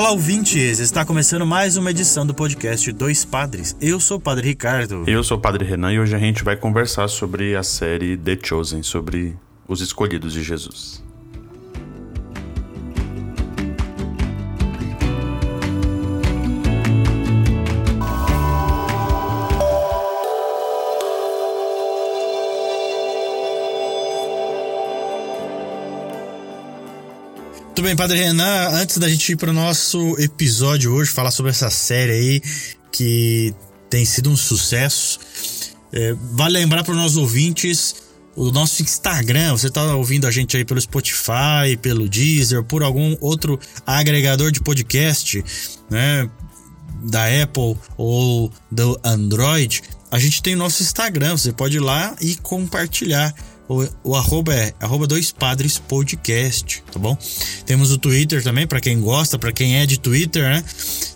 Olá, ouvintes! Está começando mais uma edição do podcast Dois Padres. Eu sou o Padre Ricardo. Eu sou o Padre Renan e hoje a gente vai conversar sobre a série The Chosen, sobre os escolhidos de Jesus. Tudo bem, Padre Renan? Antes da gente ir para o nosso episódio hoje, falar sobre essa série aí que tem sido um sucesso, é, vale lembrar para os nossos ouvintes o nosso Instagram. Você está ouvindo a gente aí pelo Spotify, pelo Deezer, por algum outro agregador de podcast, né? Da Apple ou do Android. A gente tem o nosso Instagram. Você pode ir lá e compartilhar. O, o arroba é arroba dois padres podcast, tá bom? Temos o Twitter também, para quem gosta, para quem é de Twitter, né?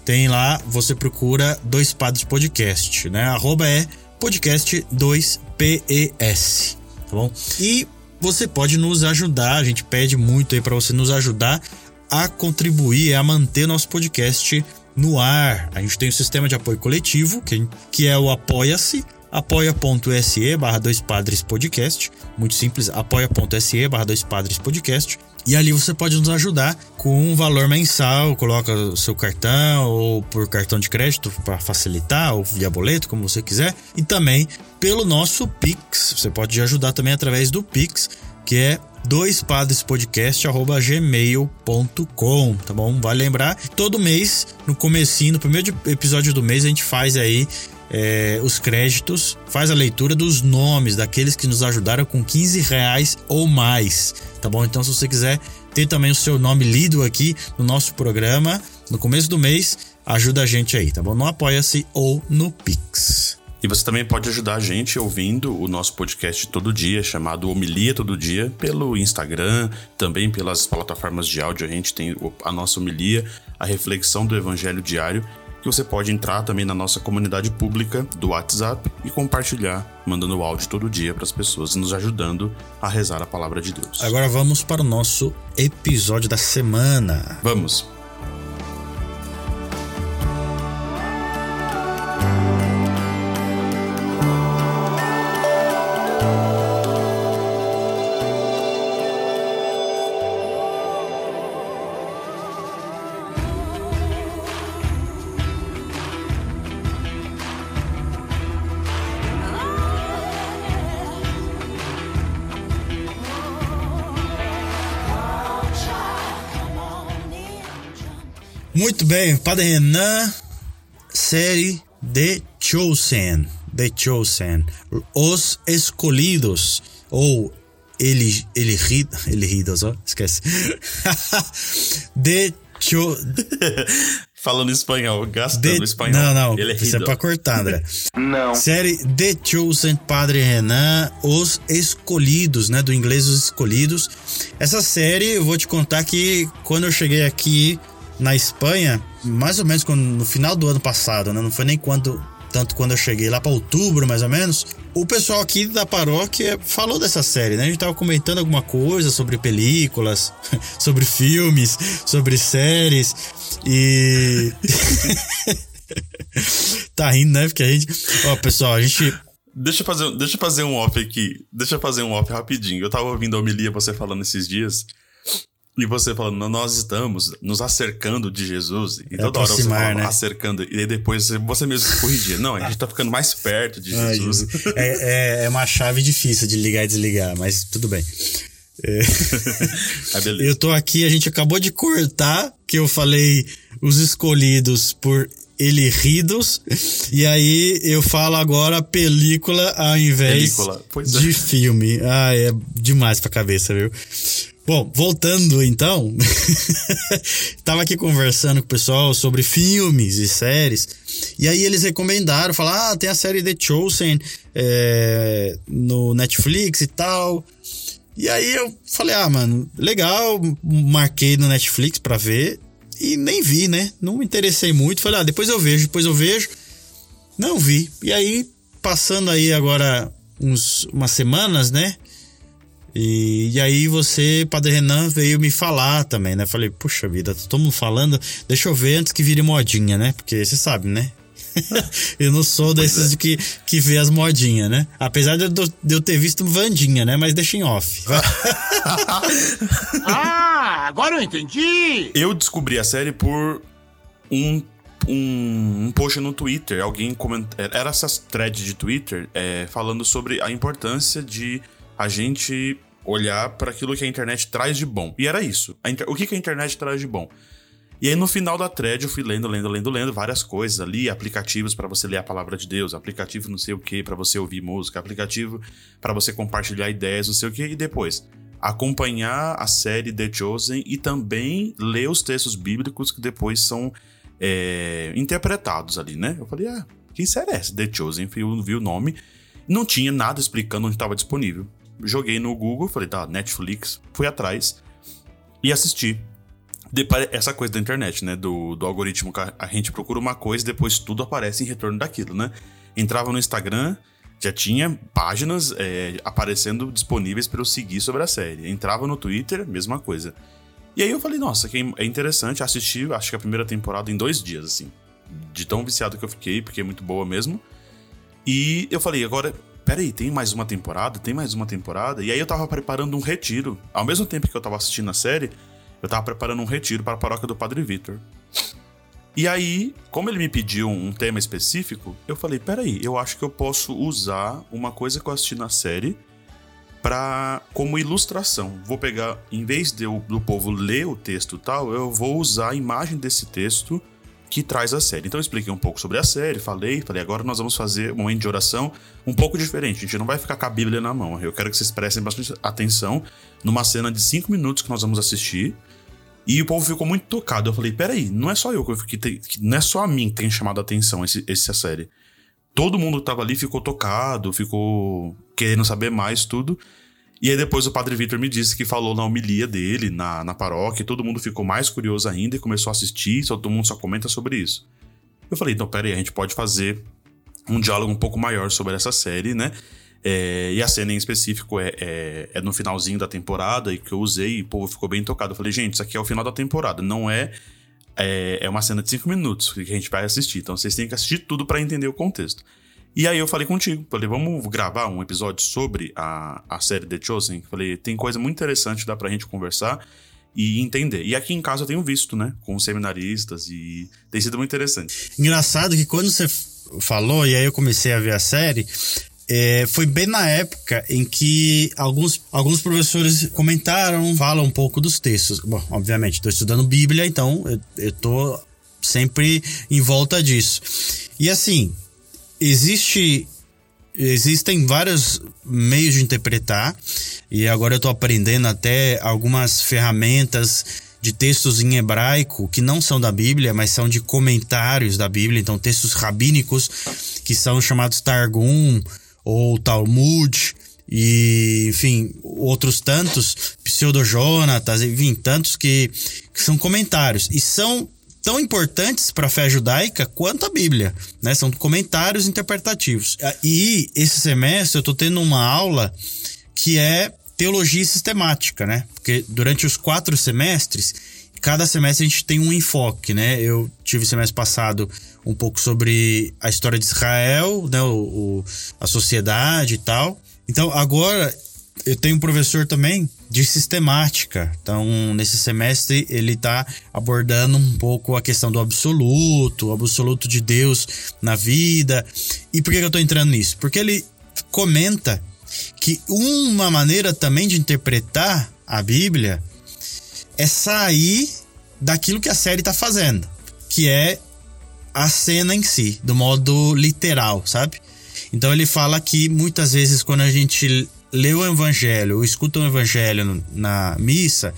Tem lá, você procura dois padres podcast, né? Arroba é podcast 2PES, tá bom? E você pode nos ajudar, a gente pede muito aí para você nos ajudar a contribuir, a manter nosso podcast no ar. A gente tem o sistema de apoio coletivo, que, que é o Apoia-se, apoia.se barra dois padres podcast. Muito simples, apoia.se barra dois padres podcast. E ali você pode nos ajudar com um valor mensal, coloca o seu cartão ou por cartão de crédito para facilitar, ou via boleto, como você quiser. E também pelo nosso Pix. Você pode ajudar também através do Pix, que é doispadrespodcast@gmail.com, tá bom? Vale lembrar, todo mês, no comecinho, no primeiro episódio do mês, a gente faz aí é, os créditos, faz a leitura dos nomes daqueles que nos ajudaram com 15 reais ou mais, tá bom? Então, se você quiser ter também o seu nome lido aqui no nosso programa, no começo do mês, ajuda a gente aí, tá bom? No Apoia-se ou no Pix. E você também pode ajudar a gente ouvindo o nosso podcast todo dia, chamado Homilia Todo Dia, pelo Instagram, também pelas plataformas de áudio. A gente tem a nossa homilia, a reflexão do Evangelho Diário, que você pode entrar também na nossa comunidade pública do WhatsApp e compartilhar, mandando áudio todo dia para as pessoas, nos ajudando a rezar a palavra de Deus. Agora vamos para o nosso episódio da semana. Vamos! Muito bem, Padre Renan, série The Chosen. The Chosen. Os Escolhidos. Ou ele, ele, Eligidos, ó, esquece. The Cho... Falando espanhol, gastando The... espanhol. Não, não, Ele é isso é pra cortar, André. Não. Série The Chosen, Padre Renan, Os Escolhidos, né? Do inglês Os Escolhidos. Essa série, eu vou te contar que quando eu cheguei aqui na Espanha, mais ou menos no final do ano passado, né? Não foi nem quando, tanto quando eu cheguei lá para outubro, mais ou menos. O pessoal aqui da paróquia falou dessa série, né? A gente tava comentando alguma coisa sobre películas, sobre filmes, sobre séries e. tá rindo, né? Porque a gente. Ó, pessoal, a gente Deixa eu, fazer, deixa eu fazer um off aqui. Deixa eu fazer um off rapidinho. Eu tava ouvindo a homilia você falando esses dias. E você falando, nós estamos nos acercando de Jesus. E toda hora você falava, né? acercando. E aí depois você- mesmo corrigia. Não, a gente tá ficando mais perto de Jesus. É, é, é uma chave difícil de ligar e desligar, mas tudo bem. É, beleza. eu tô aqui, a gente acabou de cortar que eu falei os escolhidos por ele ridos. E aí eu falo agora película ao invés Película, pois é. de filme. Ah, é demais pra cabeça, viu? Bom, voltando então, tava aqui conversando com o pessoal sobre filmes e séries, e aí eles recomendaram, falaram, ah, tem a série The Chosen é, no Netflix e tal. E aí eu falei, ah, mano, legal, marquei no Netflix pra ver e nem vi, né? Não me interessei muito, falei, ah, depois eu vejo, depois eu vejo. Não vi. E aí, passando aí agora uns, umas semanas, né? E, e aí você, Padre Renan, veio me falar também, né? Falei, puxa vida, tá todo mundo falando, deixa eu ver antes que vire modinha, né? Porque você sabe, né? eu não sou desses de que, que vê as modinhas, né? Apesar de eu, de eu ter visto Vandinha, né? Mas deixa em off. ah, agora eu entendi! Eu descobri a série por um um, um post no Twitter, alguém comentou. Era essas threads de Twitter é, falando sobre a importância de a gente olhar para aquilo que a internet traz de bom. E era isso. Inter... O que, que a internet traz de bom? E aí no final da thread eu fui lendo, lendo, lendo, lendo várias coisas ali, aplicativos para você ler a palavra de Deus, aplicativo não sei o que para você ouvir música, aplicativo para você compartilhar ideias, não sei o que e depois acompanhar a série The Chosen e também ler os textos bíblicos que depois são é, interpretados ali, né? Eu falei, ah, que série é essa? The Chosen, eu vi o nome, não tinha nada explicando onde estava disponível joguei no Google, falei, tá, Netflix, fui atrás e assisti. Essa coisa da internet, né? Do, do algoritmo que a gente procura uma coisa e depois tudo aparece em retorno daquilo, né? Entrava no Instagram, já tinha páginas é, aparecendo disponíveis para eu seguir sobre a série. Entrava no Twitter, mesma coisa. E aí eu falei, nossa, que é interessante. Assisti, acho que a primeira temporada em dois dias, assim. De tão viciado que eu fiquei, porque é muito boa mesmo. E eu falei, agora peraí, tem mais uma temporada? Tem mais uma temporada? E aí eu tava preparando um retiro. Ao mesmo tempo que eu tava assistindo a série, eu tava preparando um retiro para a paróquia do Padre Vitor. E aí, como ele me pediu um tema específico, eu falei, peraí, eu acho que eu posso usar uma coisa que eu assisti na série para como ilustração. Vou pegar, em vez de do povo ler o texto tal, eu vou usar a imagem desse texto que traz a série. Então eu expliquei um pouco sobre a série, falei, falei, agora nós vamos fazer um momento de oração um pouco diferente. A gente não vai ficar com a Bíblia na mão. Eu quero que vocês prestem bastante atenção numa cena de cinco minutos que nós vamos assistir. E o povo ficou muito tocado. Eu falei, peraí, não é só eu que, que não é só a mim que tem chamado a atenção esse, essa série. Todo mundo que tava ali ficou tocado, ficou querendo saber mais, tudo. E aí depois o Padre Vitor me disse que falou na homilia dele, na, na paróquia, e todo mundo ficou mais curioso ainda e começou a assistir, todo mundo só comenta sobre isso. Eu falei, então peraí, a gente pode fazer um diálogo um pouco maior sobre essa série, né? É, e a cena em específico é, é, é, no finalzinho da temporada e que eu usei e o povo ficou bem tocado. Eu falei, gente, isso aqui é o final da temporada, não é. É, é uma cena de cinco minutos que a gente vai assistir. Então vocês têm que assistir tudo para entender o contexto. E aí eu falei contigo, falei, vamos gravar um episódio sobre a, a série The Chosen? Falei, tem coisa muito interessante, dá pra gente conversar e entender. E aqui em casa eu tenho visto, né, com seminaristas e tem sido muito interessante. Engraçado que quando você falou, e aí eu comecei a ver a série, é, foi bem na época em que alguns, alguns professores comentaram, falam um pouco dos textos. Bom, obviamente, estou estudando Bíblia, então eu, eu tô sempre em volta disso. E assim, existe existem vários meios de interpretar e agora eu estou aprendendo até algumas ferramentas de textos em hebraico que não são da Bíblia, mas são de comentários da Bíblia, então textos rabínicos que são chamados Targum ou Talmud e enfim outros tantos pseudo-jonatas, enfim tantos que, que são comentários. E são tão importantes para a fé judaica quanto a Bíblia, né? São comentários interpretativos. E esse semestre eu estou tendo uma aula que é teologia sistemática, né? Porque durante os quatro semestres, cada semestre a gente tem um enfoque, né? Eu tive semestre passado um pouco sobre a história de Israel, né? O, o a sociedade e tal. Então agora eu tenho um professor também de sistemática. Então, nesse semestre, ele está abordando um pouco a questão do absoluto, o absoluto de Deus na vida. E por que eu estou entrando nisso? Porque ele comenta que uma maneira também de interpretar a Bíblia é sair daquilo que a série está fazendo, que é a cena em si, do modo literal, sabe? Então ele fala que muitas vezes quando a gente lê o evangelho ou escuta o evangelho na missa,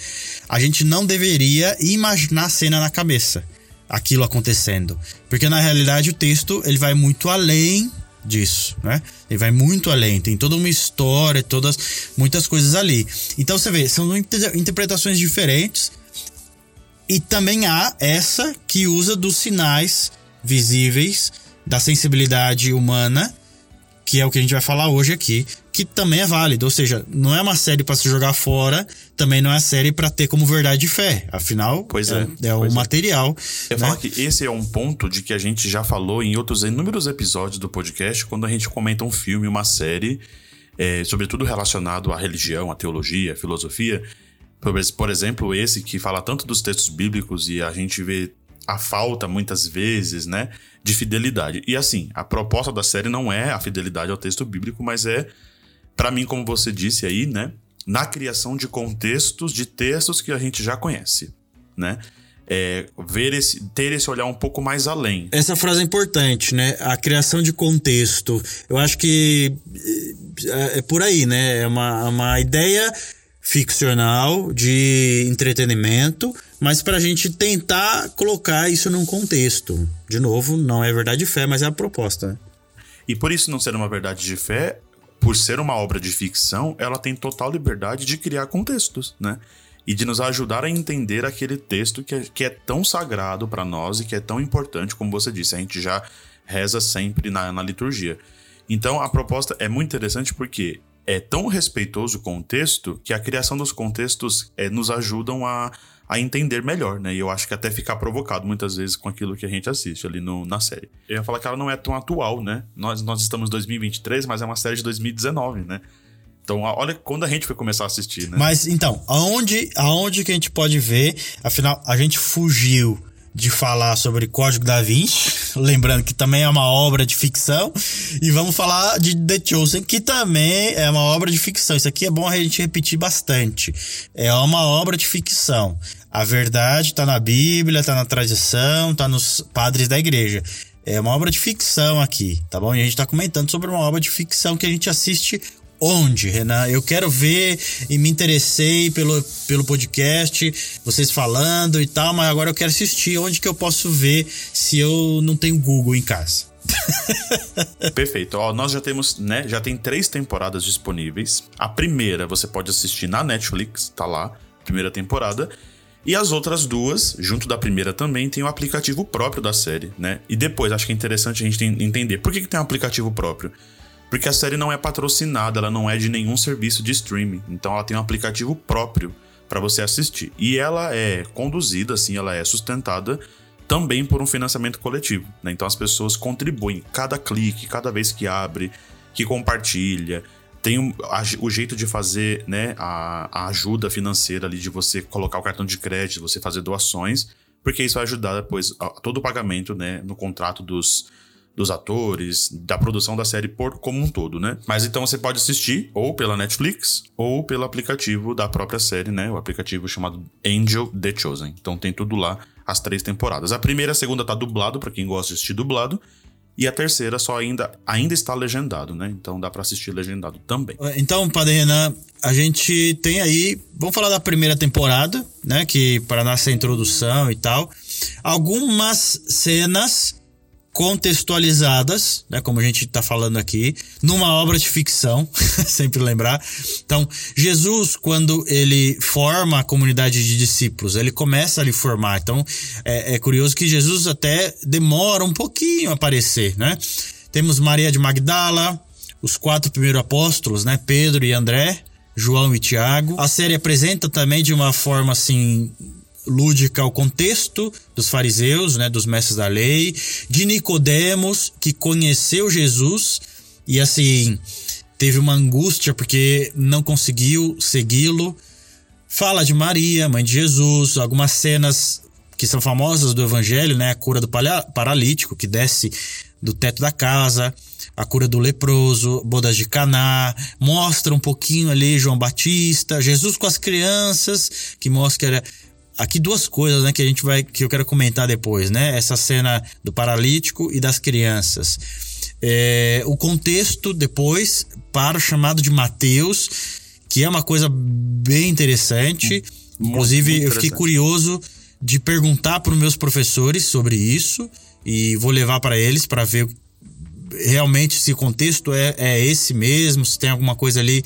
a gente não deveria imaginar a cena na cabeça, aquilo acontecendo. Porque na realidade o texto ele vai muito além disso, né? Ele vai muito além, tem toda uma história, todas muitas coisas ali. Então você vê, são interpretações diferentes. E também há essa que usa dos sinais visíveis da sensibilidade humana, que é o que a gente vai falar hoje aqui, que também é válido. Ou seja, não é uma série para se jogar fora, também não é série para ter como verdade de fé. Afinal, pois é, é, é o pois material. Eu né? falo que esse é um ponto de que a gente já falou em outros inúmeros episódios do podcast, quando a gente comenta um filme, uma série, é, sobretudo relacionado à religião, à teologia, à filosofia. Por exemplo, esse que fala tanto dos textos bíblicos e a gente vê a falta, muitas vezes, né, de fidelidade. E assim, a proposta da série não é a fidelidade ao texto bíblico, mas é para mim, como você disse aí, né, na criação de contextos de textos que a gente já conhece, né? É, ver esse, ter esse olhar um pouco mais além. Essa frase é importante, né? A criação de contexto. Eu acho que é, é por aí, né? É uma, uma ideia ficcional de entretenimento, mas para a gente tentar colocar isso num contexto. De novo, não é verdade de fé, mas é a proposta. E por isso não ser uma verdade de fé, por ser uma obra de ficção, ela tem total liberdade de criar contextos, né? E de nos ajudar a entender aquele texto que é, que é tão sagrado para nós e que é tão importante, como você disse, a gente já reza sempre na, na liturgia. Então a proposta é muito interessante porque é tão respeitoso o contexto que a criação dos contextos é, nos ajudam a, a entender melhor, né? E eu acho que até ficar provocado muitas vezes com aquilo que a gente assiste ali no, na série. Eu ia falar que ela não é tão atual, né? Nós, nós estamos em 2023, mas é uma série de 2019, né? Então, olha quando a gente foi começar a assistir, né? Mas então, aonde, aonde que a gente pode ver? Afinal, a gente fugiu de falar sobre Código da Vinci, lembrando que também é uma obra de ficção, e vamos falar de The Chosen, que também é uma obra de ficção. Isso aqui é bom a gente repetir bastante. É uma obra de ficção. A verdade está na Bíblia, está na tradição, está nos padres da igreja. É uma obra de ficção aqui, tá bom? E a gente está comentando sobre uma obra de ficção que a gente assiste onde, Renan? Eu quero ver e me interessei pelo, pelo podcast, vocês falando e tal, mas agora eu quero assistir. Onde que eu posso ver se eu não tenho Google em casa? Perfeito. Ó, nós já temos, né? Já tem três temporadas disponíveis. A primeira você pode assistir na Netflix, tá lá, primeira temporada. E as outras duas, junto da primeira também, tem o um aplicativo próprio da série, né? E depois, acho que é interessante a gente entender por que, que tem um aplicativo próprio. Porque a série não é patrocinada, ela não é de nenhum serviço de streaming. Então ela tem um aplicativo próprio para você assistir. E ela é conduzida, assim, ela é sustentada também por um financiamento coletivo. Né? Então as pessoas contribuem cada clique, cada vez que abre, que compartilha. Tem o jeito de fazer né, a, a ajuda financeira ali, de você colocar o cartão de crédito, você fazer doações, porque isso vai ajudar depois a, todo o pagamento né, no contrato dos, dos atores, da produção da série por como um todo, né? Mas então você pode assistir ou pela Netflix ou pelo aplicativo da própria série, né? O aplicativo chamado Angel The Chosen. Então tem tudo lá, as três temporadas. A primeira e a segunda tá dublado para quem gosta de assistir dublado. E a terceira só ainda, ainda está legendado, né? Então dá para assistir legendado também. Então, Padre Renan, a gente tem aí. Vamos falar da primeira temporada, né? Que para nossa introdução e tal. Algumas cenas contextualizadas, né, como a gente está falando aqui, numa obra de ficção, sempre lembrar. Então, Jesus, quando ele forma a comunidade de discípulos, ele começa a lhe formar. Então, é, é curioso que Jesus até demora um pouquinho a aparecer, né? Temos Maria de Magdala, os quatro primeiros apóstolos, né? Pedro e André, João e Tiago. A série apresenta também de uma forma assim lúdica o contexto dos fariseus, né, dos mestres da lei, de Nicodemos, que conheceu Jesus e assim teve uma angústia porque não conseguiu segui-lo. Fala de Maria, mãe de Jesus, algumas cenas que são famosas do evangelho, né, a cura do paralítico que desce do teto da casa, a cura do leproso, bodas de Caná, mostra um pouquinho ali João Batista, Jesus com as crianças, que mostra Aqui duas coisas, né, que a gente vai que eu quero comentar depois, né? Essa cena do paralítico e das crianças. é, o contexto depois para o chamado de Mateus, que é uma coisa bem interessante. Muito, Inclusive, muito eu fiquei curioso de perguntar para os meus professores sobre isso e vou levar para eles para ver realmente se o contexto é, é esse mesmo, se tem alguma coisa ali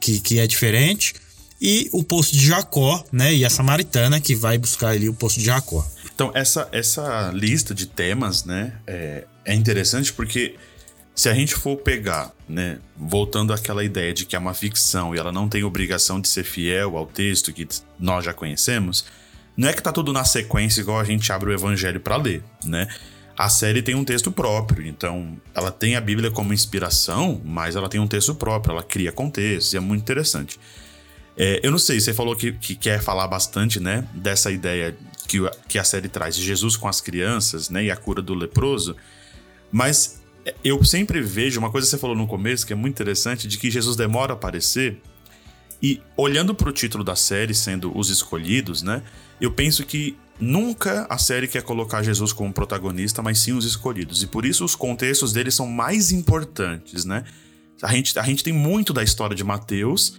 que, que é diferente. E o poço de Jacó, né? E a samaritana que vai buscar ali o poço de Jacó. Então, essa, essa lista de temas, né? É, é interessante porque se a gente for pegar, né? Voltando àquela ideia de que é uma ficção e ela não tem obrigação de ser fiel ao texto que nós já conhecemos, não é que tá tudo na sequência igual a gente abre o evangelho para ler, né? A série tem um texto próprio, então ela tem a Bíblia como inspiração, mas ela tem um texto próprio, ela cria contextos e é muito interessante. É, eu não sei, você falou que, que, quer falar bastante, né, dessa ideia que, que a série traz de Jesus com as crianças, né, e a cura do leproso, mas eu sempre vejo uma coisa que você falou no começo que é muito interessante, de que Jesus demora a aparecer, e olhando para o título da série, sendo Os Escolhidos, né, eu penso que Nunca a série quer colocar Jesus como protagonista, mas sim os escolhidos. E por isso os contextos deles são mais importantes, né? A gente, a gente tem muito da história de Mateus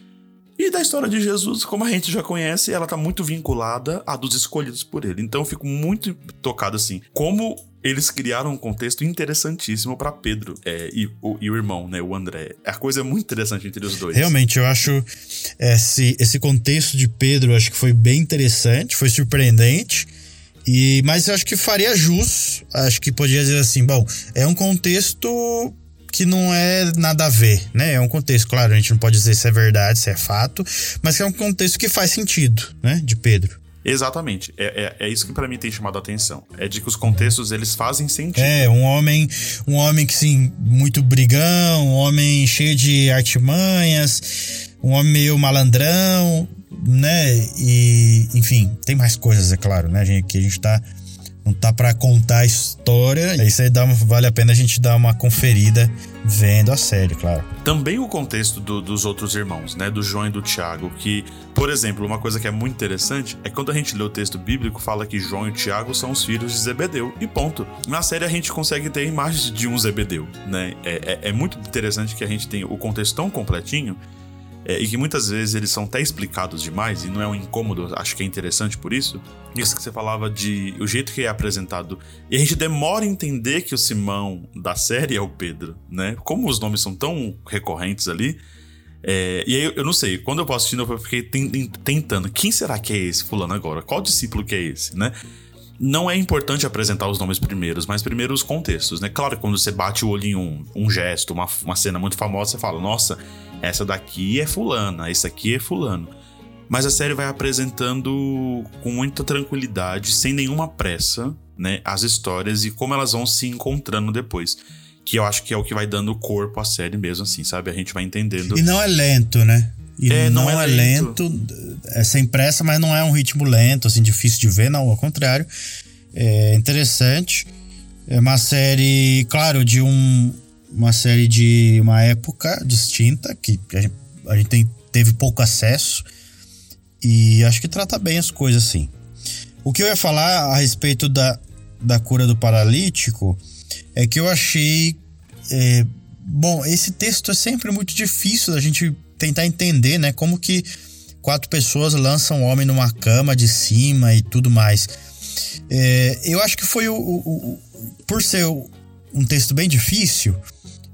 e da história de Jesus, como a gente já conhece, ela tá muito vinculada à dos escolhidos por ele. Então eu fico muito tocado assim, como eles criaram um contexto interessantíssimo para Pedro é, e, o, e, o, irmão, né, o André. A coisa é muito interessante entre os dois. Realmente, eu acho esse, esse contexto de Pedro, acho que foi bem interessante, foi surpreendente. E, mas eu acho que faria jus, acho que podia dizer assim, bom, é um contexto que não é nada a ver, né? É um contexto, claro, a gente não pode dizer se é verdade, se é fato, mas é um contexto que faz sentido, né? De Pedro. Exatamente. É, é, é isso que para mim tem chamado a atenção. É de que os contextos eles fazem sentido. É, um homem, um homem que sim, muito brigão, um homem cheio de artimanhas, um homem meio malandrão, né? E, enfim, tem mais coisas, é claro, né, gente? Que a gente tá não tá para contar a história. Isso aí dá, vale a pena a gente dar uma conferida vendo a série, claro. Também o contexto do, dos outros irmãos, né? Do João e do Tiago, que, por exemplo, uma coisa que é muito interessante é quando a gente lê o texto bíblico, fala que João e Tiago são os filhos de Zebedeu. E ponto. Na série a gente consegue ter imagens de um Zebedeu, né? É, é, é muito interessante que a gente tenha o contexto tão completinho é, e que muitas vezes eles são até explicados demais e não é um incômodo, acho que é interessante por isso. Isso que você falava de o jeito que é apresentado. E a gente demora a entender que o Simão da série é o Pedro, né? Como os nomes são tão recorrentes ali. É, e aí eu não sei, quando eu vou assistindo, eu fiquei tentando. Quem será que é esse fulano agora? Qual discípulo que é esse, né? não é importante apresentar os nomes primeiros, mas primeiro os contextos, né? Claro, quando você bate o olho em um, um gesto, uma, uma cena muito famosa, você fala, nossa, essa daqui é fulana, esse aqui é fulano. Mas a série vai apresentando com muita tranquilidade, sem nenhuma pressa, né, as histórias e como elas vão se encontrando depois. Que eu acho que é o que vai dando corpo à série mesmo, assim, sabe? A gente vai entendendo. E não é lento, né? E é, não, não é, é lento. lento. é sem pressa, mas não é um ritmo lento, assim, difícil de ver, não, ao contrário. É interessante. É uma série, claro, de um, uma série de uma época distinta que a gente, a gente tem, teve pouco acesso e acho que trata bem as coisas assim. O que eu ia falar a respeito da, da cura do paralítico é que eu achei. É, bom, esse texto é sempre muito difícil da gente tentar entender, né? Como que quatro pessoas lançam o homem numa cama de cima e tudo mais. É, eu acho que foi o, o, o por ser um texto bem difícil,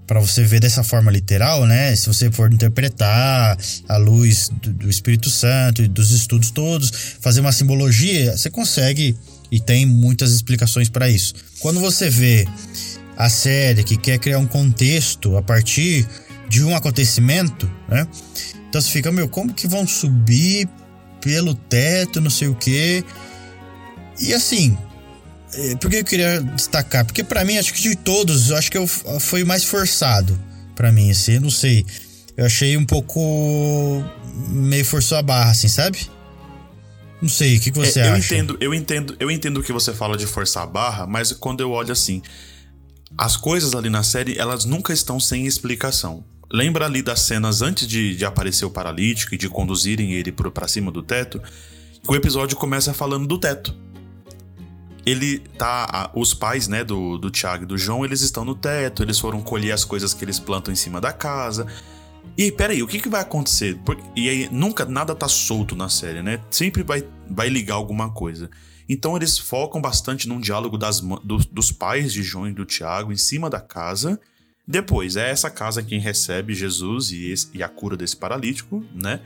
para você ver dessa forma literal, né? Se você for interpretar a luz do, do Espírito Santo e dos estudos todos, fazer uma simbologia, você consegue e tem muitas explicações para isso. Quando você vê a série que quer criar um contexto a partir de um acontecimento, né? Então você fica, meu, como que vão subir pelo teto, não sei o quê. E assim, por que eu queria destacar? Porque para mim, acho que de todos, acho que eu, foi o mais forçado para mim, assim, não sei. Eu achei um pouco meio forçou a barra, assim, sabe? Não sei, o que, que você é, eu acha? Entendo, eu entendo, eu entendo o que você fala de forçar a barra, mas quando eu olho assim, as coisas ali na série, elas nunca estão sem explicação. Lembra ali das cenas antes de, de aparecer o paralítico e de conduzirem ele para cima do teto? O episódio começa falando do teto ele tá. Os pais, né, do, do Tiago e do João, eles estão no teto, eles foram colher as coisas que eles plantam em cima da casa. E peraí, o que, que vai acontecer? E aí, nunca nada tá solto na série, né? Sempre vai, vai ligar alguma coisa. Então eles focam bastante num diálogo das, do, dos pais de João e do Tiago em cima da casa. Depois, é essa casa quem recebe Jesus e, esse, e a cura desse paralítico, né?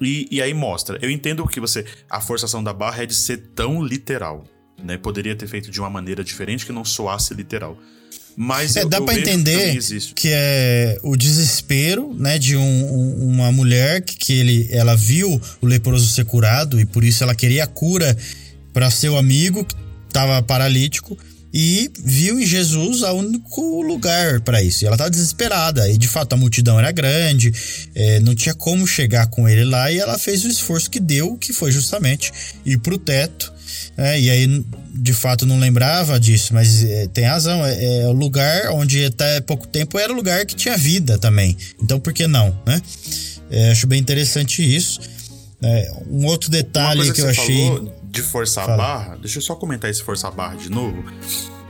E, e, aí mostra. Eu entendo que você. A forçação da barra é de ser tão literal. Né? Poderia ter feito de uma maneira diferente que não soasse literal. Mas é, eu, dá para entender que, que é o desespero, né, de um, um, uma mulher que, que ele, ela viu o leproso ser curado e por isso ela queria a cura para seu amigo que estava paralítico e viu em Jesus o único lugar para isso. E ela estava desesperada. E de fato a multidão era grande, é, não tinha como chegar com ele lá. E ela fez o esforço que deu, que foi justamente ir para o teto. É, e aí, de fato, não lembrava disso, mas é, tem razão. É, é, o lugar onde até pouco tempo era o lugar que tinha vida também. Então, por que não, né? É, acho bem interessante isso. É, um outro detalhe que, que eu achei. Falou de forçar Fala. a barra, deixa eu só comentar esse forçar a barra de novo,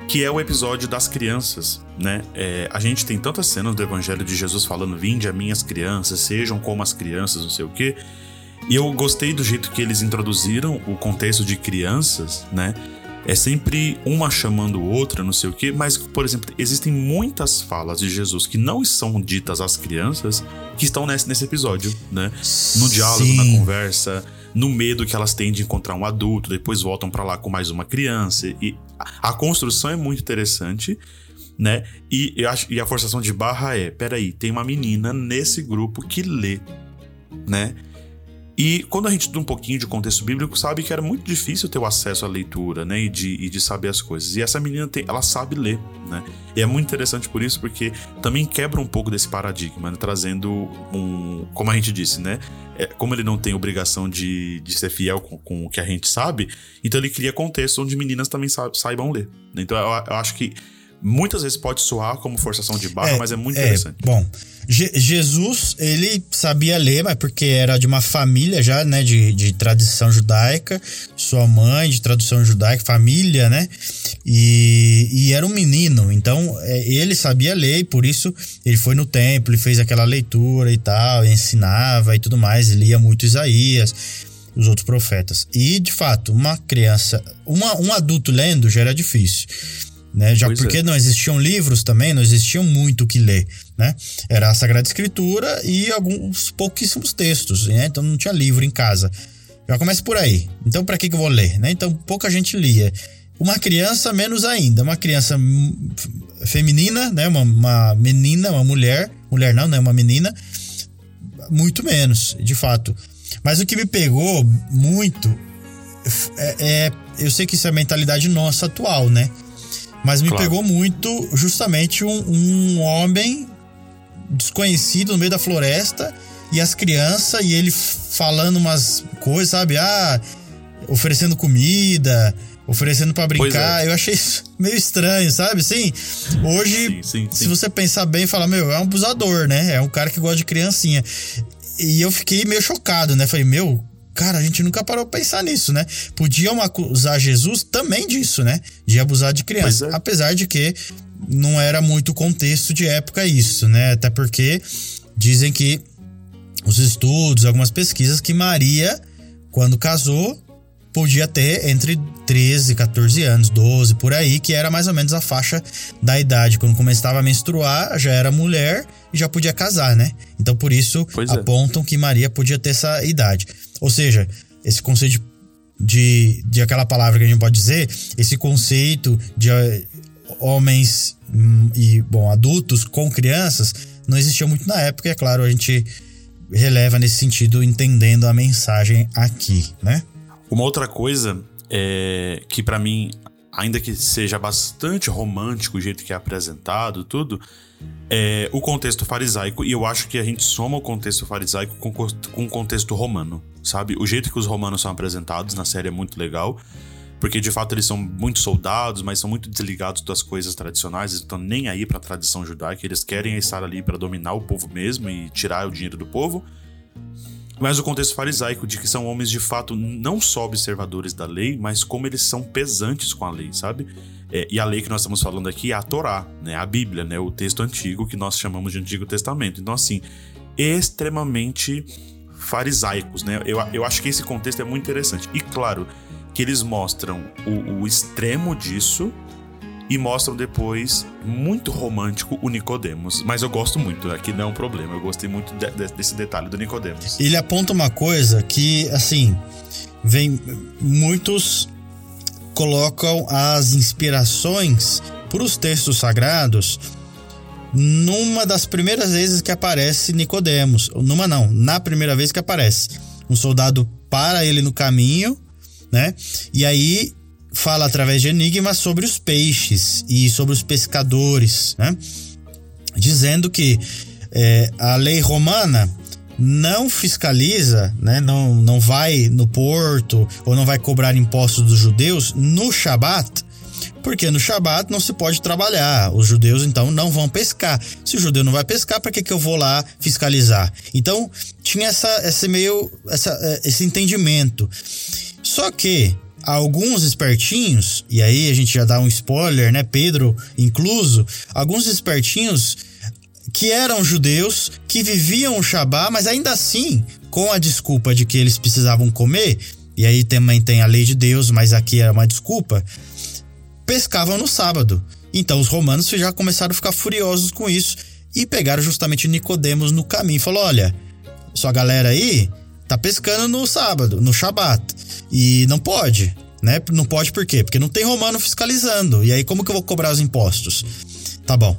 que é o episódio das crianças, né? É, a gente tem tantas cenas do Evangelho de Jesus falando: Vinde a minhas crianças, sejam como as crianças, não sei o quê. E eu gostei do jeito que eles introduziram o contexto de crianças, né? É sempre uma chamando outra, não sei o quê, mas, por exemplo, existem muitas falas de Jesus que não são ditas às crianças que estão nesse, nesse episódio, né? No diálogo, Sim. na conversa no medo que elas têm de encontrar um adulto, depois voltam para lá com mais uma criança. E a construção é muito interessante, né? E, acho, e a forçação de barra é: peraí, tem uma menina nesse grupo que lê, né? E quando a gente estuda um pouquinho de contexto bíblico, sabe que era muito difícil ter o acesso à leitura, né? E de, e de saber as coisas. E essa menina tem, ela sabe ler, né? E é muito interessante por isso, porque também quebra um pouco desse paradigma, né? trazendo um. Como a gente disse, né? É, como ele não tem obrigação de, de ser fiel com, com, o que a gente sabe, então ele cria contexto onde meninas também saibam ler. Então eu, eu acho que muitas vezes pode soar como forçação de barra, é, mas é muito é, interessante. Bom, Je Jesus, ele sabia ler, mas porque era de uma família já, né, de, de tradição judaica, sua mãe de tradução judaica, família, né, e, e era um menino, então é, ele sabia ler e por isso ele foi no templo, ele fez aquela leitura e tal, ensinava e tudo mais, lia muito Isaías, os outros profetas. E, de fato, uma criança, uma, um adulto lendo já era difícil né? Já pois porque é. não existiam livros também, não existiam muito o que ler, né? Era a Sagrada Escritura e alguns pouquíssimos textos, né? Então não tinha livro em casa. Já começa por aí. Então para que que eu vou ler, né? Então pouca gente lia. Uma criança menos ainda, uma criança feminina, né? Uma, uma menina, uma mulher, mulher não, né? Uma menina, muito menos, de fato. Mas o que me pegou muito é, é eu sei que isso é a mentalidade nossa atual, né? Mas me claro. pegou muito justamente um, um homem desconhecido no meio da floresta e as crianças e ele falando umas coisas, sabe? Ah, oferecendo comida, oferecendo para brincar. É. Eu achei isso meio estranho, sabe? Sim, hoje, sim, sim, sim. se você pensar bem, fala, meu, é um abusador, né? É um cara que gosta de criancinha. E eu fiquei meio chocado, né? Falei, meu, Cara, a gente nunca parou pra pensar nisso, né? Podiam acusar Jesus também disso, né? De abusar de criança. É. Apesar de que não era muito contexto de época isso, né? Até porque dizem que os estudos, algumas pesquisas, que Maria, quando casou, podia ter entre 13 e 14 anos, 12 por aí, que era mais ou menos a faixa da idade. Quando começava a menstruar, já era mulher e já podia casar, né? Então por isso pois é. apontam é. que Maria podia ter essa idade. Ou seja, esse conceito de, de aquela palavra que a gente pode dizer, esse conceito de eh, homens hum, e, bom, adultos com crianças não existia muito na época, e é claro, a gente releva nesse sentido, entendendo a mensagem aqui, né? Uma outra coisa é que para mim, ainda que seja bastante romântico o jeito que é apresentado, tudo, é o contexto farisaico, e eu acho que a gente soma o contexto farisaico com, com o contexto romano sabe? O jeito que os romanos são apresentados na série é muito legal. Porque de fato eles são muito soldados, mas são muito desligados das coisas tradicionais, eles estão nem aí para a tradição judaica, eles querem estar ali para dominar o povo mesmo e tirar o dinheiro do povo. Mas o contexto farisaico de que são homens de fato não só observadores da lei, mas como eles são pesantes com a lei, sabe? É, e a lei que nós estamos falando aqui é a Torá, né? A Bíblia, né? O texto antigo que nós chamamos de Antigo Testamento. Então, assim, extremamente farisaicos, né? Eu, eu acho que esse contexto é muito interessante. E claro que eles mostram o, o extremo disso e mostram depois, muito romântico, o Nicodemos. Mas eu gosto muito, aqui não é um problema. Eu gostei muito de, de, desse detalhe do Nicodemos. Ele aponta uma coisa que, assim, vem muitos colocam as inspirações para os textos sagrados numa das primeiras vezes que aparece Nicodemos. Numa não, na primeira vez que aparece. Um soldado para ele no caminho, né? E aí fala através de enigmas sobre os peixes e sobre os pescadores, né? Dizendo que é, a lei romana não fiscaliza, né? não, não vai no porto ou não vai cobrar impostos dos judeus no Shabat, porque no Shabat não se pode trabalhar. Os judeus então não vão pescar. Se o judeu não vai pescar, para que, que eu vou lá fiscalizar? Então tinha essa, esse meio essa, é, esse entendimento. Só que alguns espertinhos, e aí a gente já dá um spoiler, né? Pedro incluso, alguns espertinhos que eram judeus, que viviam o Shabá, mas ainda assim, com a desculpa de que eles precisavam comer, e aí também tem a lei de Deus, mas aqui é uma desculpa, pescavam no sábado. Então os romanos já começaram a ficar furiosos com isso e pegaram justamente Nicodemos no caminho falou: "Olha, sua galera aí tá pescando no sábado, no Shabat. E não pode, né? Não pode por quê? Porque não tem romano fiscalizando. E aí, como que eu vou cobrar os impostos? Tá bom.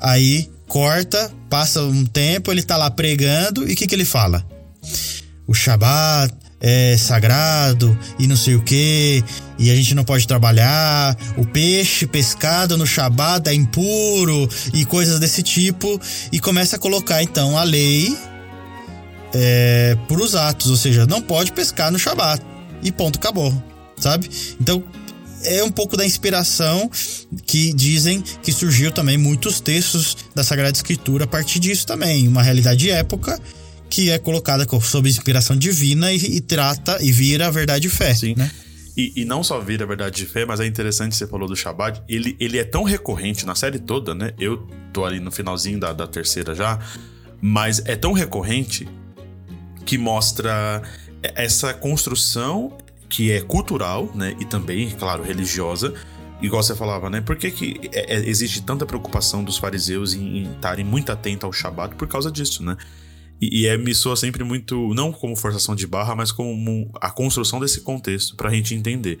Aí corta, passa um tempo, ele tá lá pregando e o que, que ele fala? O Shabat é sagrado e não sei o que, e a gente não pode trabalhar, o peixe pescado no Shabat é impuro e coisas desse tipo, e começa a colocar então a lei é, por os atos, ou seja, não pode pescar no Shabat. E ponto, acabou, sabe? Então é um pouco da inspiração que dizem que surgiu também muitos textos da Sagrada Escritura a partir disso também, uma realidade de época que é colocada sob inspiração divina e, e trata e vira a verdade e fé, Sim. né? E, e, não só vira a verdade de fé, mas é interessante você falou do Shabbat. Ele, ele é tão recorrente na série toda, né? Eu tô ali no finalzinho da, da terceira já, mas é tão recorrente que mostra essa construção que é cultural, né, e também, claro, religiosa, igual você falava, né? Por que, que é, é, existe tanta preocupação dos fariseus em estarem muito atentos ao Shabat por causa disso, né? E, e é, me soa sempre muito, não como forçação de barra, mas como a construção desse contexto pra gente entender.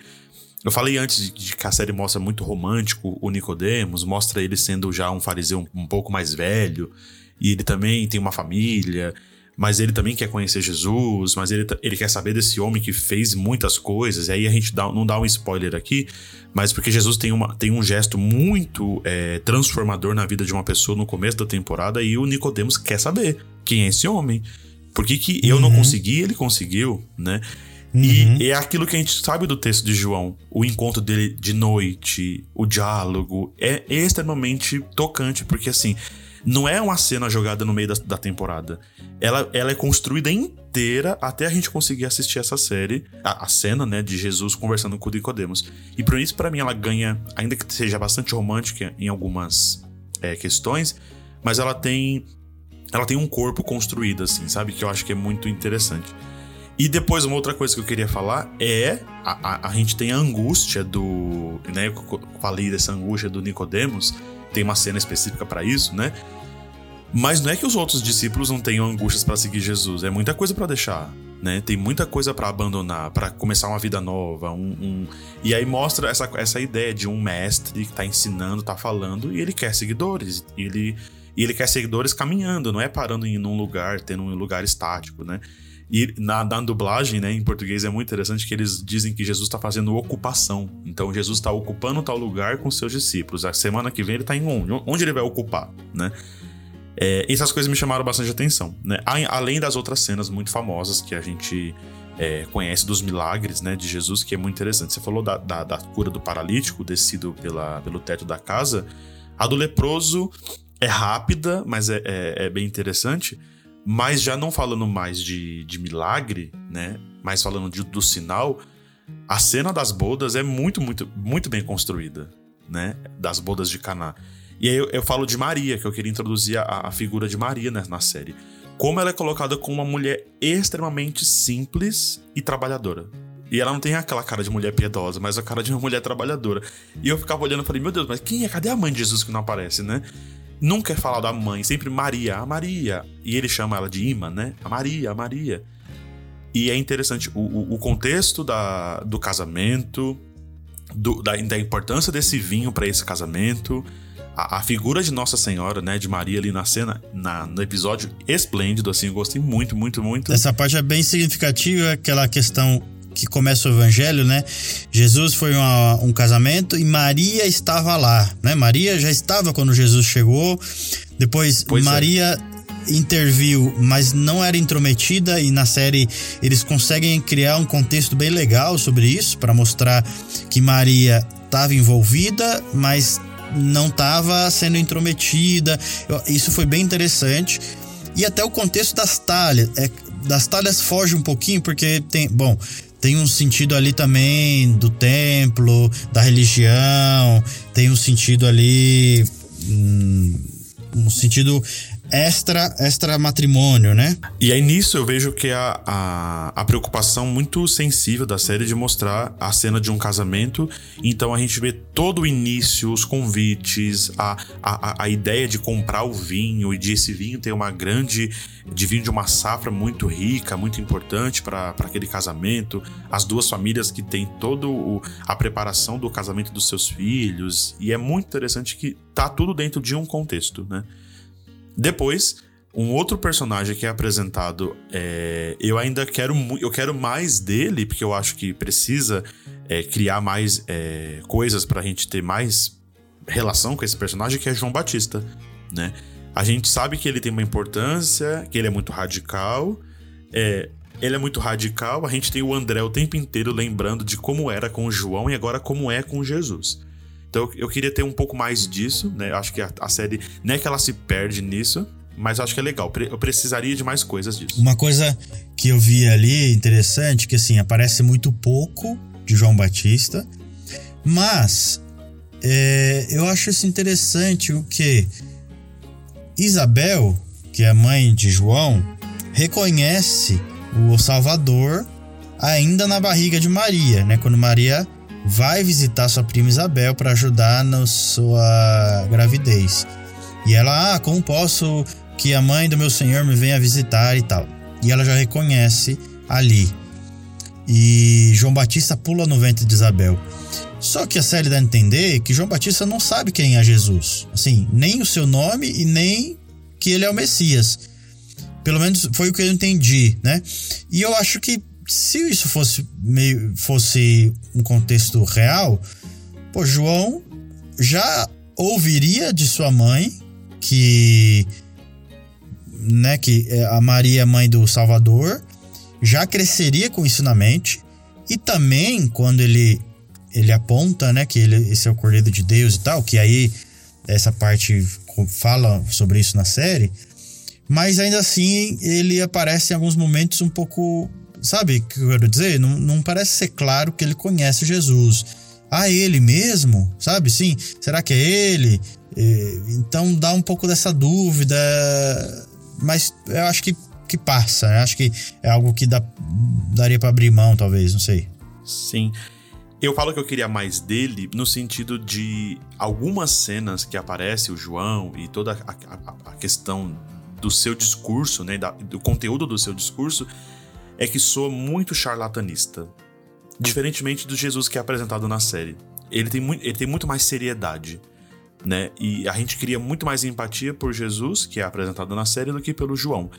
Eu falei antes de que a série mostra muito romântico o Nicodemos, mostra ele sendo já um fariseu um, um pouco mais velho, e ele também tem uma família, mas ele também quer conhecer Jesus, mas ele, ele quer saber desse homem que fez muitas coisas. E aí a gente dá, não dá um spoiler aqui, mas porque Jesus tem, uma, tem um gesto muito é, transformador na vida de uma pessoa no começo da temporada e o Nicodemos quer saber quem é esse homem. Por que, que eu uhum. não consegui, ele conseguiu, né? Uhum. E é aquilo que a gente sabe do texto de João. O encontro dele de noite, o diálogo, é extremamente tocante, porque assim, não é uma cena jogada no meio da, da temporada. Ela, ela é construída inteira até a gente conseguir assistir essa série, a, a cena, né, de Jesus conversando com o Nicodemos. E por isso, para mim, ela ganha, ainda que seja bastante romântica em algumas é, questões, mas ela tem ela tem um corpo construído, assim, sabe? Que eu acho que é muito interessante. E depois, uma outra coisa que eu queria falar é a, a, a gente tem a angústia do. Né, eu falei dessa angústia do Nicodemos tem uma cena específica para isso, né? Mas não é que os outros discípulos não tenham angústias para seguir Jesus, é muita coisa para deixar, né? Tem muita coisa para abandonar, para começar uma vida nova, um, um, e aí mostra essa, essa ideia de um mestre que tá ensinando, tá falando e ele quer seguidores, ele e ele quer seguidores caminhando, não é parando em um lugar, tendo um lugar estático, né? E na, na, dublagem, né, em português, é muito interessante que eles dizem que Jesus está fazendo ocupação. Então, Jesus está ocupando tal lugar com seus discípulos. A semana que vem ele está em onde? Onde ele vai ocupar, né? É, essas coisas me chamaram bastante atenção, né? Além das outras cenas muito famosas que a gente é, conhece dos milagres, né, de Jesus, que é muito interessante. Você falou da, da, da cura do paralítico descido pela, pelo teto da casa. A do leproso é rápida, mas é, é, é bem interessante Mas já não falando mais de, de milagre, né? Mas falando de, do sinal, a cena das bodas é muito, muito, muito bem construída, né? Das bodas de Caná. E aí eu, eu falo de Maria, que eu queria introduzir a, a figura de Maria né, na série. Como ela é colocada como uma mulher extremamente simples e trabalhadora. E ela não tem aquela cara de mulher piedosa, mas a cara de uma mulher trabalhadora. E eu ficava olhando e falei, meu Deus, mas quem é? Cadê a mãe de Jesus que não aparece, né? Nunca é falado a mãe, sempre Maria, a Maria. E ele chama ela de Ima, né? A Maria, a Maria. E é interessante o, o, o contexto da, do casamento, do, da, da importância desse vinho para esse casamento, a, a, figura de Nossa Senhora, né, de Maria ali na cena, na, no episódio esplêndido, assim, eu gostei muito, muito, muito. Essa parte é bem significativa, aquela questão que começa o evangelho, né? Jesus foi uma, um casamento e Maria estava lá, né? Maria já estava quando Jesus chegou. Depois pois é. Maria é. interviu, mas não era intrometida e na série eles conseguem criar um contexto bem legal sobre isso para mostrar que Maria estava envolvida, mas não estava sendo intrometida. Isso foi bem interessante. E até o contexto das talhas. É, das talhas foge um pouquinho, porque tem. Bom, tem um sentido ali também do templo, da religião, tem um sentido ali. Hum, um sentido extra extra matrimônio, né? E aí nisso eu vejo que a, a, a, preocupação muito sensível da série de mostrar a cena de um casamento. Então a gente vê todo o início, os convites, a, a, a ideia de comprar o vinho e de esse vinho ter uma grande. de vinho de uma safra muito rica, muito importante para aquele casamento. As duas famílias que têm toda a preparação do casamento dos seus filhos. E é muito interessante que tá tudo dentro de um contexto, né? Depois, um outro personagem que é apresentado, é, eu ainda quero eu quero mais dele, porque eu acho que precisa é, criar mais é, coisas pra gente ter mais relação com esse personagem, que é João Batista, né? A gente sabe que ele tem uma importância, que ele é muito radical, é, ele é muito radical. A gente tem o André o tempo inteiro lembrando de como era com o João e agora como é com Jesus. Então eu queria ter um pouco mais disso, né? Acho que a, a série não é que ela se perde nisso, mas acho que é legal. Eu precisaria de mais coisas disso. Uma coisa que eu vi ali interessante, que assim, aparece muito pouco de João Batista, mas é, eu acho isso interessante o que Isabel, que é a mãe de João, reconhece o Salvador ainda na barriga de Maria, né? Quando Maria vai visitar sua prima Isabel para ajudar na sua gravidez. E ela, ah, como posso que a mãe do meu senhor me venha visitar e tal. E ela já reconhece ali. E João Batista pula no ventre de Isabel. Só que a série dá a entender que João Batista não sabe quem é Jesus. Assim, nem o seu nome e nem que ele é o Messias. Pelo menos foi o que eu entendi, né? E eu acho que se isso fosse meio fosse um contexto real, pô, João já ouviria de sua mãe que né, que é a Maria mãe do Salvador, já cresceria com isso na mente e também quando ele ele aponta, né, que ele esse é o Cordeiro de Deus e tal, que aí essa parte fala sobre isso na série, mas ainda assim ele aparece em alguns momentos um pouco Sabe o que eu quero dizer? Não, não parece ser claro que ele conhece Jesus. Ah, ele mesmo? Sabe? Sim. Será que é ele? Então dá um pouco dessa dúvida. Mas eu acho que, que passa. Eu acho que é algo que dá, daria para abrir mão, talvez. Não sei. Sim. Eu falo que eu queria mais dele no sentido de algumas cenas que aparece o João e toda a, a, a questão do seu discurso, né, da, do conteúdo do seu discurso, é que soa muito charlatanista. Diferentemente do Jesus que é apresentado na série. Ele tem, muito, ele tem muito mais seriedade. Né? E a gente cria muito mais empatia por Jesus, que é apresentado na série, do que pelo João.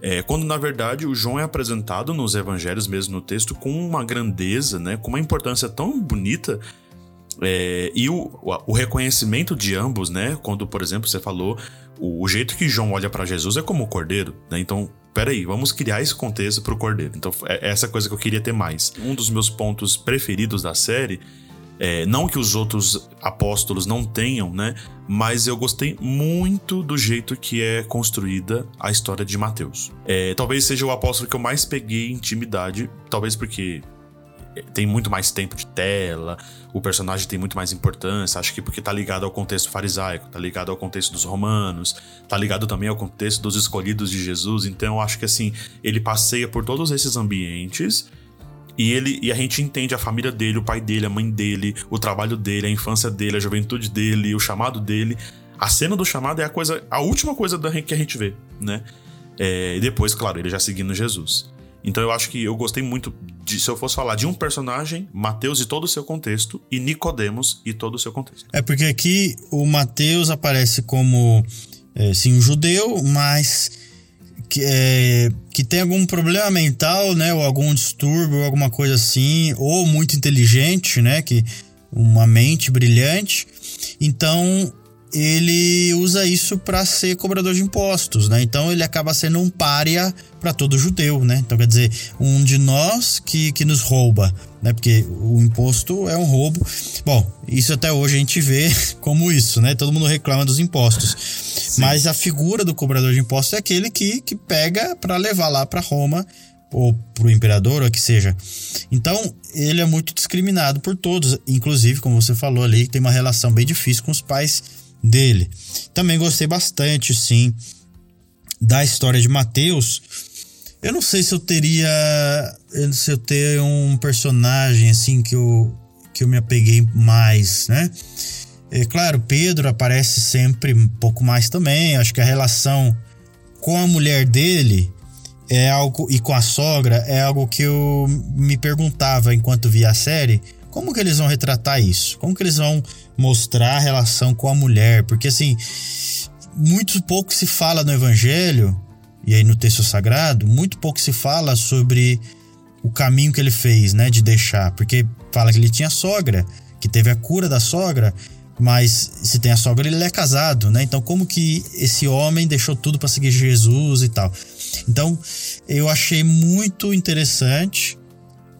É, quando na verdade o João é apresentado nos evangelhos, mesmo no texto, com uma grandeza, né? com uma importância tão bonita. É, e o, o, reconhecimento de ambos, né? Quando, por exemplo, você falou, o, o jeito que João olha para Jesus é como o cordeiro, né? Então, peraí, vamos criar esse contexto pro Cordeiro. Então, é essa coisa que eu queria ter mais. Um dos meus pontos preferidos da série É, não que os outros apóstolos não tenham, né? Mas eu gostei muito do jeito que é construída a história de Mateus. É, talvez seja o apóstolo que eu mais peguei intimidade, talvez porque tem muito mais tempo de tela, o personagem tem muito mais importância, acho que porque tá ligado ao contexto farisaico, tá ligado ao contexto dos romanos, tá ligado também ao contexto dos escolhidos de Jesus, então eu acho que assim, ele passeia por todos esses ambientes e ele e a gente entende a família dele, o pai dele, a mãe dele, o trabalho dele, a infância dele, a juventude dele, o chamado dele. A cena do chamado é a coisa, a última coisa da, que a gente vê, né? É, e depois, claro, ele já seguindo Jesus. Então eu acho que eu gostei muito de, se eu fosse falar de um personagem, Mateus e todo o seu contexto, e Nicodemos e todo o seu contexto. É porque aqui o Mateus aparece como é, sim um judeu, mas que, é, que tem algum problema mental, né, ou algum distúrbio, alguma coisa assim, ou muito inteligente, né, que uma mente brilhante. Então ele usa isso para ser cobrador de impostos, né? Então ele acaba sendo um pária para todo judeu, né? Então quer dizer, um de nós que, que nos rouba, né? Porque o imposto é um roubo. Bom, isso até hoje a gente vê como isso, né? Todo mundo reclama dos impostos. Sim. Mas a figura do cobrador de impostos é aquele que, que pega para levar lá para Roma ou para o imperador, ou que seja. Então, ele é muito discriminado por todos, inclusive, como você falou ali, tem uma relação bem difícil com os pais dele. Também gostei bastante, sim, da história de Mateus. Eu não sei se eu teria. Se eu ter um personagem assim que eu, que eu me apeguei mais, né? É claro, Pedro aparece sempre um pouco mais também. Acho que a relação com a mulher dele é algo e com a sogra é algo que eu me perguntava enquanto via a série como que eles vão retratar isso? Como que eles vão mostrar a relação com a mulher? Porque assim, muito pouco se fala no evangelho e aí no texto sagrado, muito pouco se fala sobre o caminho que ele fez, né, de deixar, porque fala que ele tinha sogra, que teve a cura da sogra, mas se tem a sogra, ele é casado, né? Então, como que esse homem deixou tudo para seguir Jesus e tal? Então, eu achei muito interessante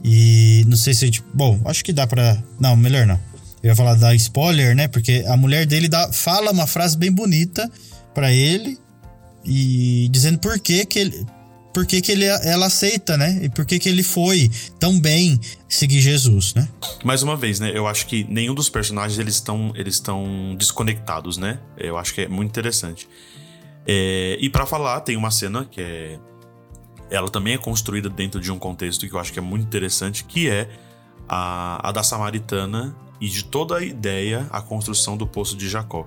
e não sei se. Bom, acho que dá pra. Não, melhor não. Eu ia falar da spoiler, né? Porque a mulher dele dá, fala uma frase bem bonita para ele e dizendo por que que ele. Por que, que ele, ela aceita, né? E por que, que ele foi tão bem seguir Jesus, né? Mais uma vez, né? Eu acho que nenhum dos personagens eles estão eles estão desconectados, né? Eu acho que é muito interessante. É, e para falar, tem uma cena que é ela também é construída dentro de um contexto que eu acho que é muito interessante, que é a, a da Samaritana e de toda a ideia, a construção do Poço de Jacó.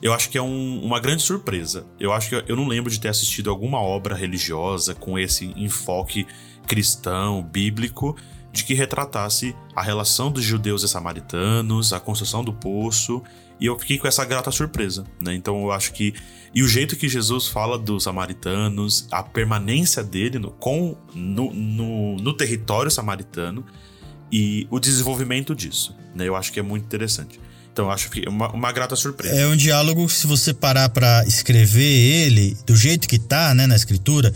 Eu acho que é um, uma grande surpresa. Eu acho que eu não lembro de ter assistido alguma obra religiosa com esse enfoque cristão, bíblico, de que retratasse a relação dos judeus e samaritanos, a construção do poço, e eu fiquei com essa grata surpresa, né? Então eu acho que e o jeito que Jesus fala dos samaritanos, a permanência dele no, com, no, no, no território samaritano e o desenvolvimento disso, né? Eu acho que é muito interessante. Então acho que é uma, uma grata surpresa. É um diálogo, se você parar para escrever ele do jeito que tá, né, na escritura,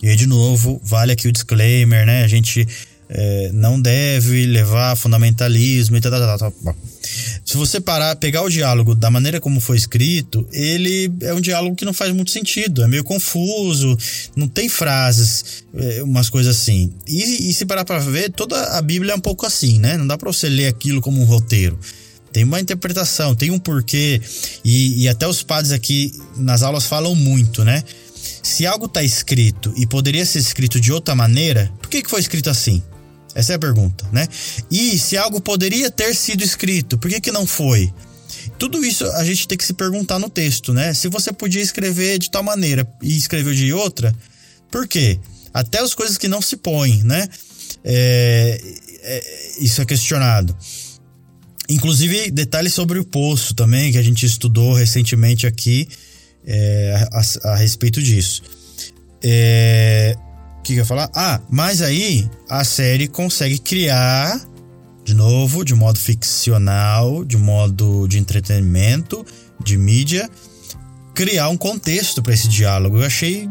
e aí de novo, vale aqui o disclaimer, né? A gente é, não deve levar fundamentalismo e tal, tal, tal, tal. Se você parar, pegar o diálogo da maneira como foi escrito, ele é um diálogo que não faz muito sentido, é meio confuso, não tem frases, é, umas coisas assim. E, e se parar para ver, toda a Bíblia é um pouco assim, né? Não dá para você ler aquilo como um roteiro. Tem uma interpretação, tem um porquê, e, e até os padres aqui nas aulas falam muito, né? Se algo está escrito e poderia ser escrito de outra maneira, por que, que foi escrito assim? Essa é a pergunta, né? E se algo poderia ter sido escrito, por que, que não foi? Tudo isso a gente tem que se perguntar no texto, né? Se você podia escrever de tal maneira e escreveu de outra, por quê? Até as coisas que não se põem, né? É, é, isso é questionado. Inclusive, detalhes sobre o poço também, que a gente estudou recentemente aqui é, a, a, respeito disso. É, que, ia falar? Ah, mas aí a série consegue criar, de novo, de modo ficcional, de modo de entretenimento, de mídia, criar um contexto para esse diálogo. Eu achei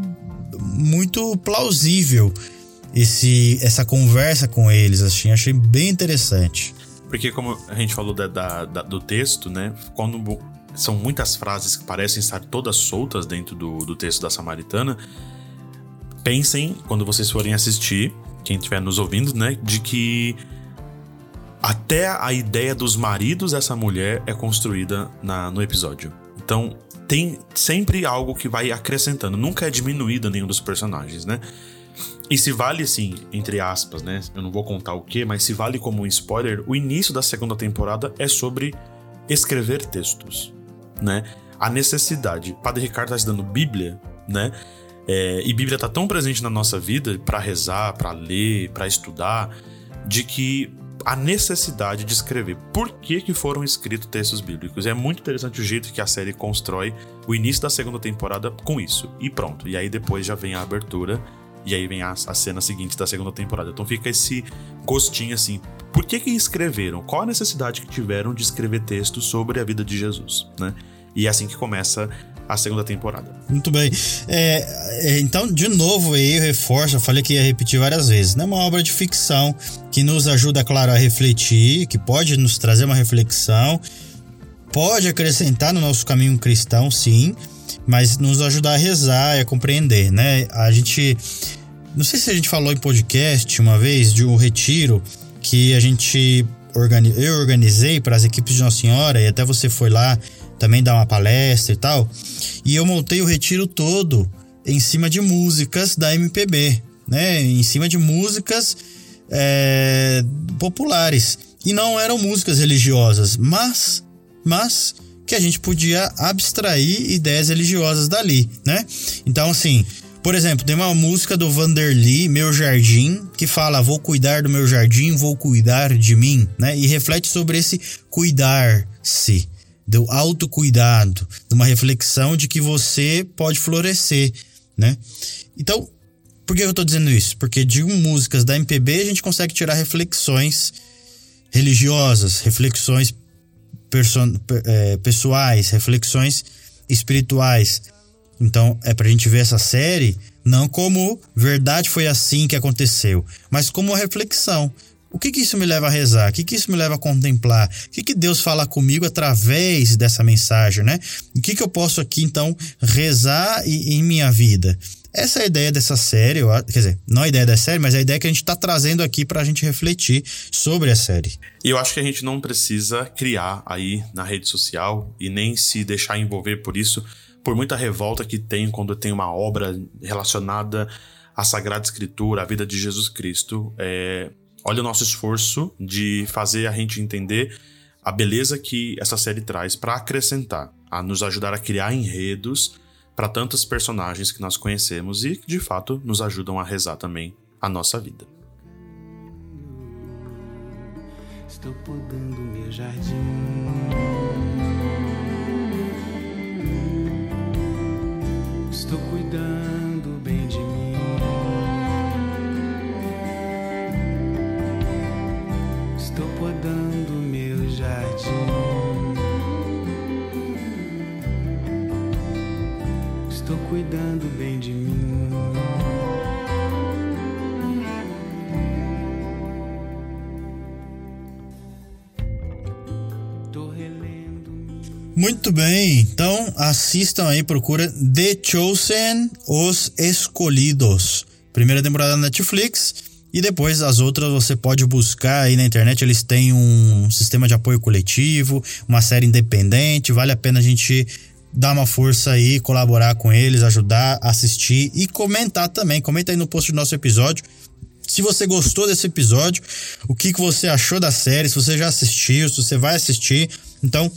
muito plausível esse essa conversa com eles, assim, achei bem interessante. Porque como a gente falou da, da, da, do texto, né? Quando são muitas frases que parecem estar todas soltas dentro do, do texto da Samaritana, pensem, quando vocês forem assistir, quem estiver nos ouvindo, né? De que até a ideia dos maridos dessa mulher é construída na, no episódio. Então, tem sempre algo que vai acrescentando, nunca é diminuído nenhum dos personagens, né? E se vale assim, entre aspas, né? Eu não vou contar o que, mas se vale como um spoiler, o início da segunda temporada é sobre escrever textos, né? A necessidade. Padre Ricardo tá estudando Bíblia, né? É, e Bíblia tá tão presente na nossa vida para rezar, para ler, para estudar, de que a necessidade de escrever por que, que foram escritos textos bíblicos. É muito interessante o jeito que a série constrói o início da segunda temporada com isso. E pronto. E aí depois já vem a abertura. E aí vem a, a cena seguinte da segunda temporada. Então fica esse gostinho assim. Por que que escreveram? Qual a necessidade que tiveram de escrever textos sobre a vida de Jesus, né? E é assim que começa a segunda temporada. Muito bem. É, é, então, de novo, eu reforço, eu falei que ia repetir várias vezes. É uma obra de ficção que nos ajuda, claro, a refletir, que pode nos trazer uma reflexão, pode acrescentar no nosso caminho cristão, sim, mas nos ajudar a rezar e a compreender, né? A gente. Não sei se a gente falou em podcast uma vez de um retiro que a gente organi eu organizei para as equipes de Nossa Senhora e até você foi lá também dar uma palestra e tal. E eu montei o retiro todo em cima de músicas da MPB, né? Em cima de músicas é, populares. E não eram músicas religiosas, mas, mas que a gente podia abstrair ideias religiosas dali, né? Então, assim, por exemplo, tem uma música do Vanderly, Meu Jardim, que fala: Vou cuidar do meu jardim, vou cuidar de mim, né? E reflete sobre esse cuidar-se do autocuidado, de uma reflexão de que você pode florescer, né? Então, por que eu estou dizendo isso? Porque de músicas da MPB a gente consegue tirar reflexões religiosas, reflexões é, pessoais, reflexões espirituais. Então, é pra gente ver essa série não como verdade foi assim que aconteceu, mas como reflexão. O que, que isso me leva a rezar? O que, que isso me leva a contemplar? O que, que Deus fala comigo através dessa mensagem, né? O que, que eu posso aqui, então, rezar em minha vida? Essa é a ideia dessa série, quer dizer, não a ideia da série, mas a ideia que a gente está trazendo aqui para a gente refletir sobre a série. E eu acho que a gente não precisa criar aí na rede social e nem se deixar envolver por isso, por muita revolta que tem quando tem uma obra relacionada à Sagrada Escritura, à vida de Jesus Cristo. É, olha o nosso esforço de fazer a gente entender a beleza que essa série traz para acrescentar, a nos ajudar a criar enredos para tantos personagens que nós conhecemos e que de fato nos ajudam a rezar também a nossa vida. Estou podando meu jardim. Estou cuidando podando meu jardim. Estou cuidando bem de mim. Muito bem, então assistam aí, procura The Chosen, Os Escolhidos. Primeira temporada na Netflix. E depois as outras você pode buscar aí na internet, eles têm um sistema de apoio coletivo, uma série independente, vale a pena a gente dar uma força aí, colaborar com eles, ajudar, assistir e comentar também. Comenta aí no post do nosso episódio. Se você gostou desse episódio, o que, que você achou da série, se você já assistiu, se você vai assistir. Então,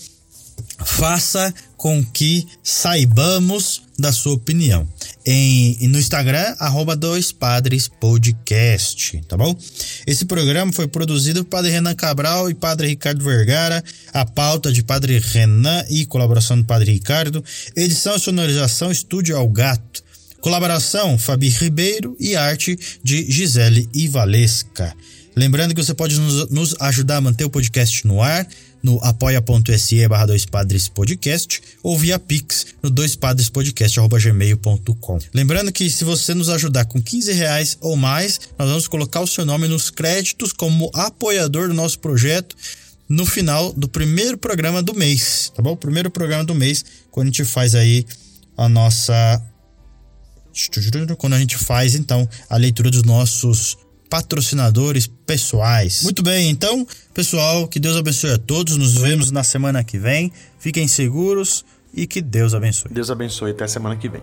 faça com que saibamos da sua opinião. Em, no Instagram, arroba Dois Padres Podcast, tá bom? Esse programa foi produzido por Padre Renan Cabral e Padre Ricardo Vergara, a pauta de Padre Renan e colaboração do Padre Ricardo, edição e sonorização Estúdio Ao Gato, colaboração Fabi Ribeiro e arte de Gisele Ivalesca. Lembrando que você pode nos, nos ajudar a manter o podcast no ar no apoia.se barra dois padres podcast ou via pix no doispadrespodcast.gmail.com. Lembrando que se você nos ajudar com 15 reais ou mais, nós vamos colocar o seu nome nos créditos como apoiador do nosso projeto no final do primeiro programa do mês, tá bom? O primeiro programa do mês, quando a gente faz aí a nossa. Quando a gente faz então a leitura dos nossos patrocinadores pessoais. Muito bem, então, pessoal, que Deus abençoe a todos. Nos vemos na semana que vem. Fiquem seguros e que Deus abençoe. Deus abençoe até a semana que vem.